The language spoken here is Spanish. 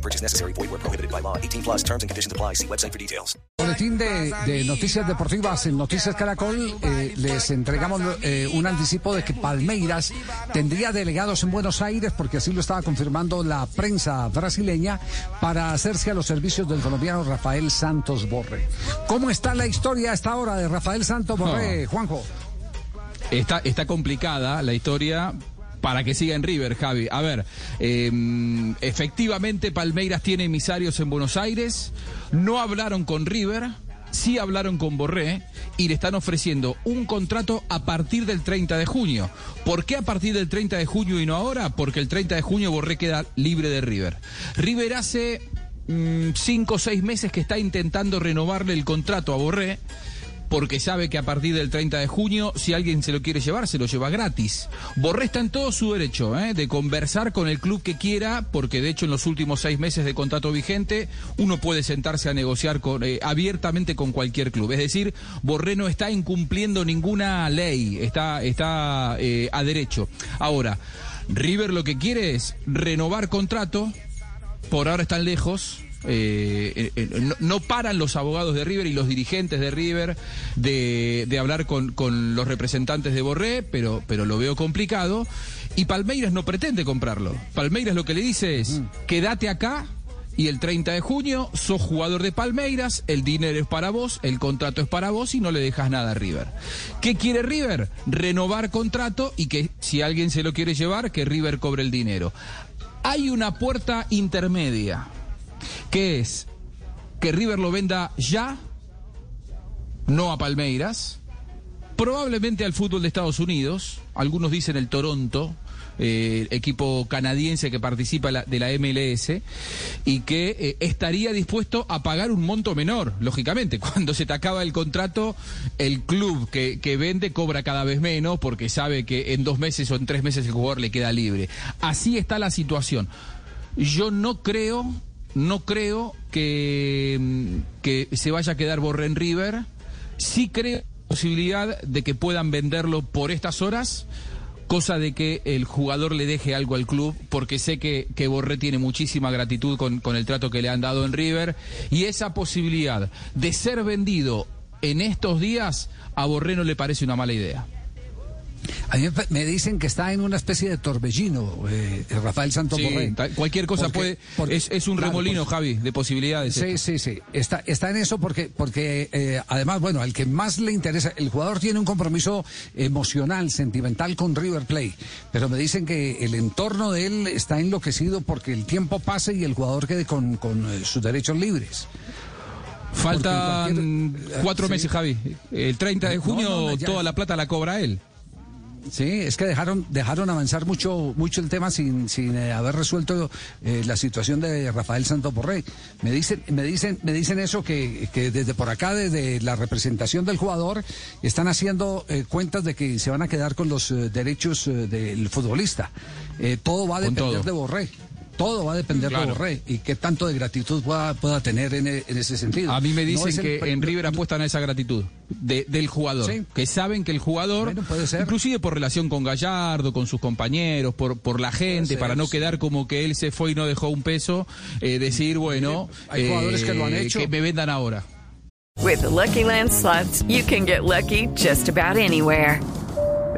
No purchase necessary. Void where prohibited by law. 18 plus terms and conditions apply. See website for details. Boletín de, de Noticias Deportivas en Noticias Caracol. eh, les entregamos eh, un anticipo de que Palmeiras tendría delegados en Buenos Aires, porque así lo estaba confirmando la prensa brasileña, para hacerse a los servicios del colombiano Rafael Santos Borre. ¿Cómo está la historia a esta hora de Rafael Santos Borre, Juanjo? Está, está complicada la historia para que siga en River, Javi. A ver, eh, efectivamente Palmeiras tiene emisarios en Buenos Aires, no hablaron con River. Sí hablaron con Borré y le están ofreciendo un contrato a partir del 30 de junio. ¿Por qué a partir del 30 de junio y no ahora? Porque el 30 de junio Borré queda libre de River. River hace mm, cinco o seis meses que está intentando renovarle el contrato a Borré porque sabe que a partir del 30 de junio, si alguien se lo quiere llevar, se lo lleva gratis. Borré está en todo su derecho ¿eh? de conversar con el club que quiera, porque de hecho en los últimos seis meses de contrato vigente, uno puede sentarse a negociar con, eh, abiertamente con cualquier club. Es decir, Borré no está incumpliendo ninguna ley, está, está eh, a derecho. Ahora, River lo que quiere es renovar contrato, por ahora están lejos, eh, eh, eh, no, no paran los abogados de River y los dirigentes de River de, de hablar con, con los representantes de Borré, pero, pero lo veo complicado. Y Palmeiras no pretende comprarlo. Palmeiras lo que le dice es, quédate acá. Y el 30 de junio sos jugador de Palmeiras, el dinero es para vos, el contrato es para vos y no le dejas nada a River. ¿Qué quiere River? Renovar contrato y que si alguien se lo quiere llevar, que River cobre el dinero. Hay una puerta intermedia que es que River lo venda ya, no a Palmeiras, probablemente al fútbol de Estados Unidos, algunos dicen el Toronto, eh, equipo canadiense que participa de la MLS y que eh, estaría dispuesto a pagar un monto menor, lógicamente. Cuando se te acaba el contrato, el club que, que vende cobra cada vez menos porque sabe que en dos meses o en tres meses el jugador le queda libre. Así está la situación. Yo no creo, no creo que, mm, que se vaya a quedar Borré en River. Sí creo posibilidad de que puedan venderlo por estas horas, cosa de que el jugador le deje algo al club, porque sé que, que Borré tiene muchísima gratitud con, con el trato que le han dado en River, y esa posibilidad de ser vendido en estos días a Borré no le parece una mala idea. A mí me- dicen que está en una especie de torbellino, eh, Rafael Santos Sí, cualquier cosa Porque- puede. porque- es, es un claro, remolino, porque- Javi, de posibilidades. Sí, esto. sí, sí. Está, está en eso porque, porque eh, además, bueno, al que más le interesa, el jugador tiene un compromiso emocional, sentimental con River Plate, pero me dicen que el entorno de él está enloquecido porque el tiempo pase y el jugador quede con, con, eh, sus derechos libres. Faltan cualquier- cuatro sí. meses, Javi. El 30 de No, junio no, no, ya- toda la plata la cobra él. Sí, es que dejaron, dejaron avanzar mucho, mucho el tema sin, sin eh, haber resuelto eh, la situación de Rafael Santos Borré. Me dicen, me dicen, me dicen eso que, que desde por acá, desde la representación del jugador, están haciendo eh, cuentas de que se van a quedar con los eh, derechos eh, del futbolista. Todo va a depender de Borré. Todo va a depender Claro. de Borré y qué tanto de gratitud pueda, pueda tener en, en ese sentido. A mí me No dicen el- que en River apuestan a esa gratitud de- del jugador. Sí. Que saben que el jugador, Bueno, puede ser. inclusive por relación con Gallardo, con sus compañeros, por, por la gente, ser, para no sí. quedar como que él se fue y no dejó un peso, eh, decir, bueno, Hay jugadores que lo han eh, hecho. que me vendan ahora. With the Lucky Land slots, you can get lucky just about anywhere.